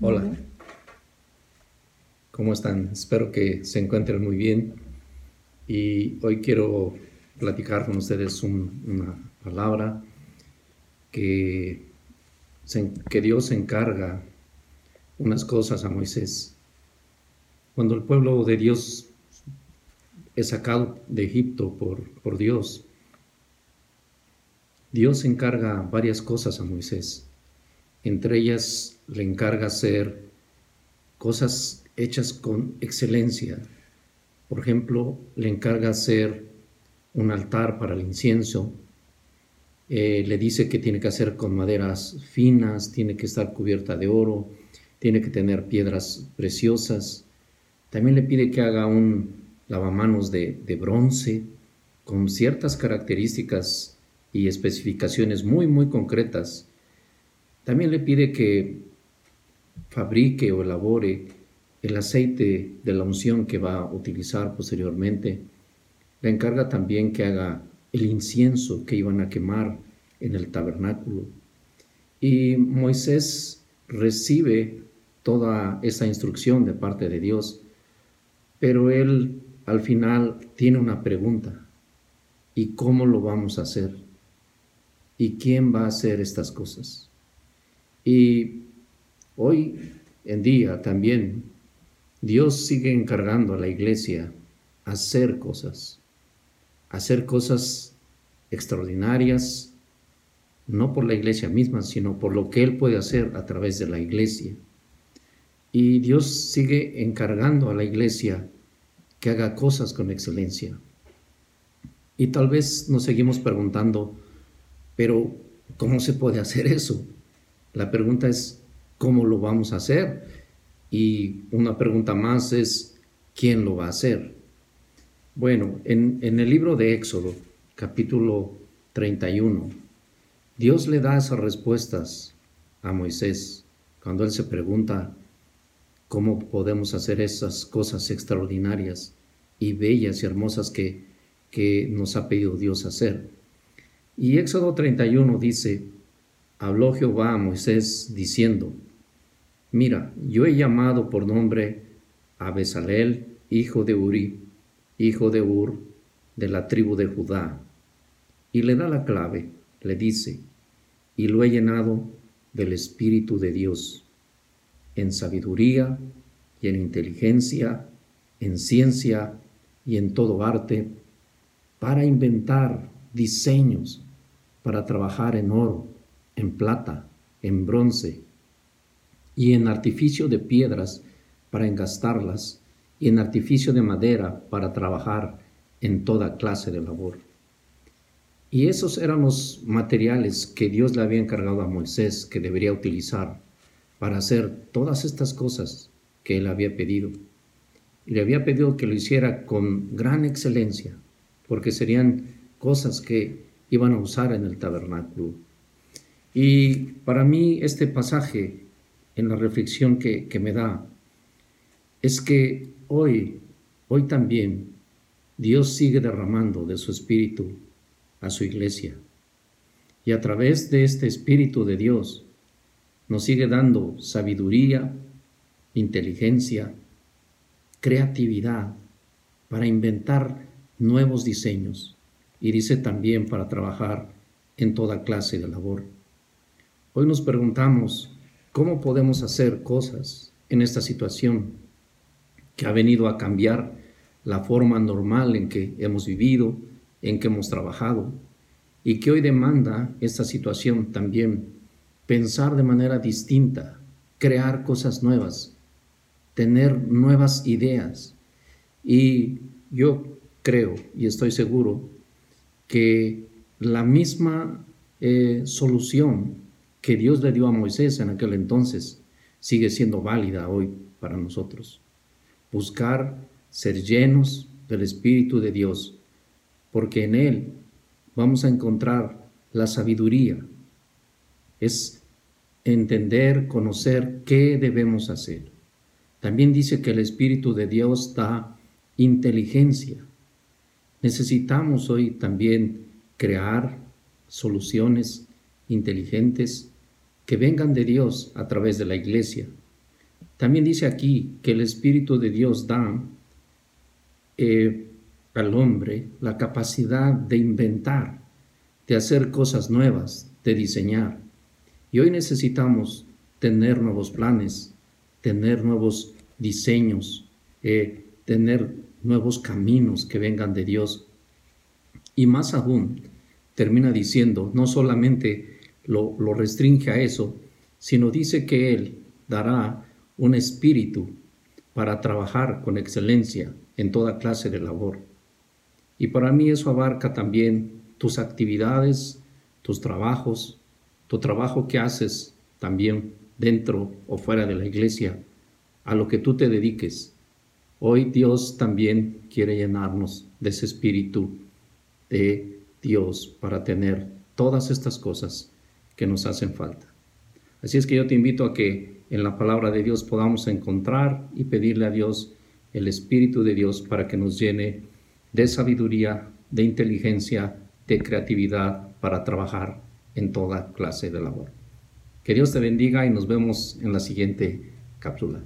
Hola. ¿Cómo están? Espero que se encuentren muy bien. Y hoy quiero platicar con ustedes una palabra que, que Dios encarga unas cosas a Moisés. Cuando el pueblo de Dios es sacado de Egipto por, por Dios, Dios encarga varias cosas a Moisés. Entre ellas le encarga hacer cosas hechas con excelencia. Por ejemplo, le encarga hacer un altar para el incienso. Eh, le dice que tiene que hacer con maderas finas, tiene que estar cubierta de oro, tiene que tener piedras preciosas. También le pide que haga un lavamanos de, de bronce con ciertas características y especificaciones muy, muy concretas. También le pide que fabrique o elabore el aceite de la unción que va a utilizar posteriormente. Le encarga también que haga el incienso que iban a quemar en el tabernáculo. Y Moisés recibe toda esa instrucción de parte de Dios, pero él al final tiene una pregunta. ¿Y cómo lo vamos a hacer? ¿Y quién va a hacer estas cosas? Y hoy en día también Dios sigue encargando a la iglesia hacer cosas, hacer cosas extraordinarias, no por la iglesia misma, sino por lo que Él puede hacer a través de la iglesia. Y Dios sigue encargando a la iglesia que haga cosas con excelencia. Y tal vez nos seguimos preguntando, pero ¿cómo se puede hacer eso? La pregunta es, ¿cómo lo vamos a hacer? Y una pregunta más es, ¿quién lo va a hacer? Bueno, en, el libro de Éxodo, capítulo 31, Dios le da esas respuestas a Moisés cuando él se pregunta cómo podemos hacer esas cosas extraordinarias y bellas y hermosas que, que nos ha pedido Dios hacer. Y Éxodo 31 dice, habló Jehová a Moisés diciendo, Mira, yo he llamado por nombre a Besalel, hijo de Uri, hijo de Ur, de la tribu de Judá. Y le da la clave, le dice, y lo he llenado del Espíritu de Dios, en sabiduría y en inteligencia, en ciencia y en todo arte, para inventar diseños para trabajar en oro, en plata, en bronce y en artificio de piedras para engastarlas y en artificio de madera para trabajar en toda clase de labor. Y esos eran los materiales que Dios le había encargado a Moisés que debería utilizar para hacer todas estas cosas que él había pedido. Y le había pedido que lo hiciera con gran excelencia, porque serían cosas que iban a usar en el tabernáculo. Y para mí este pasaje, en la reflexión que, me da, es que hoy, hoy también, Dios sigue derramando de su Espíritu a su iglesia. Y a través de este Espíritu de Dios nos sigue dando sabiduría, inteligencia, creatividad para inventar nuevos diseños y dice también para trabajar en toda clase de labor. Hoy nos preguntamos cómo podemos hacer cosas en esta situación que ha venido a cambiar la forma normal en que hemos vivido, en que hemos trabajado, y que hoy demanda esta situación también pensar de manera distinta, crear cosas nuevas, tener nuevas ideas. Y yo creo y estoy seguro que la misma eh, solución que Dios le dio a Moisés en aquel entonces sigue siendo válida hoy para nosotros. Buscar ser llenos del Espíritu de Dios, porque en Él vamos a encontrar la sabiduría. Es entender, conocer qué debemos hacer. También dice que el Espíritu de Dios da inteligencia Necesitamos hoy también crear soluciones inteligentes que vengan de Dios a través de la iglesia, También dice aquí que el Espíritu de Dios da eh, al hombre la capacidad de inventar, de hacer cosas nuevas, de diseñar. Y hoy necesitamos tener nuevos planes, tener nuevos diseños, eh, tener nuevos caminos que vengan de Dios. Y más aún, termina diciendo, no solamente lo, lo restringe a eso, sino dice que Él dará un espíritu para trabajar con excelencia en toda clase de labor. Y para mí eso abarca también tus actividades, tus trabajos, tu trabajo que haces también dentro o fuera de la iglesia, a lo que tú te dediques. Hoy Dios también quiere llenarnos de ese espíritu de Dios para tener todas estas cosas que nos hacen falta. Así es que yo te invito a que en la palabra de Dios podamos encontrar y pedirle a Dios el Espíritu de Dios para que nos llene de sabiduría, de inteligencia, de creatividad para trabajar en toda clase de labor. Que Dios te bendiga y nos vemos en la siguiente cápsula.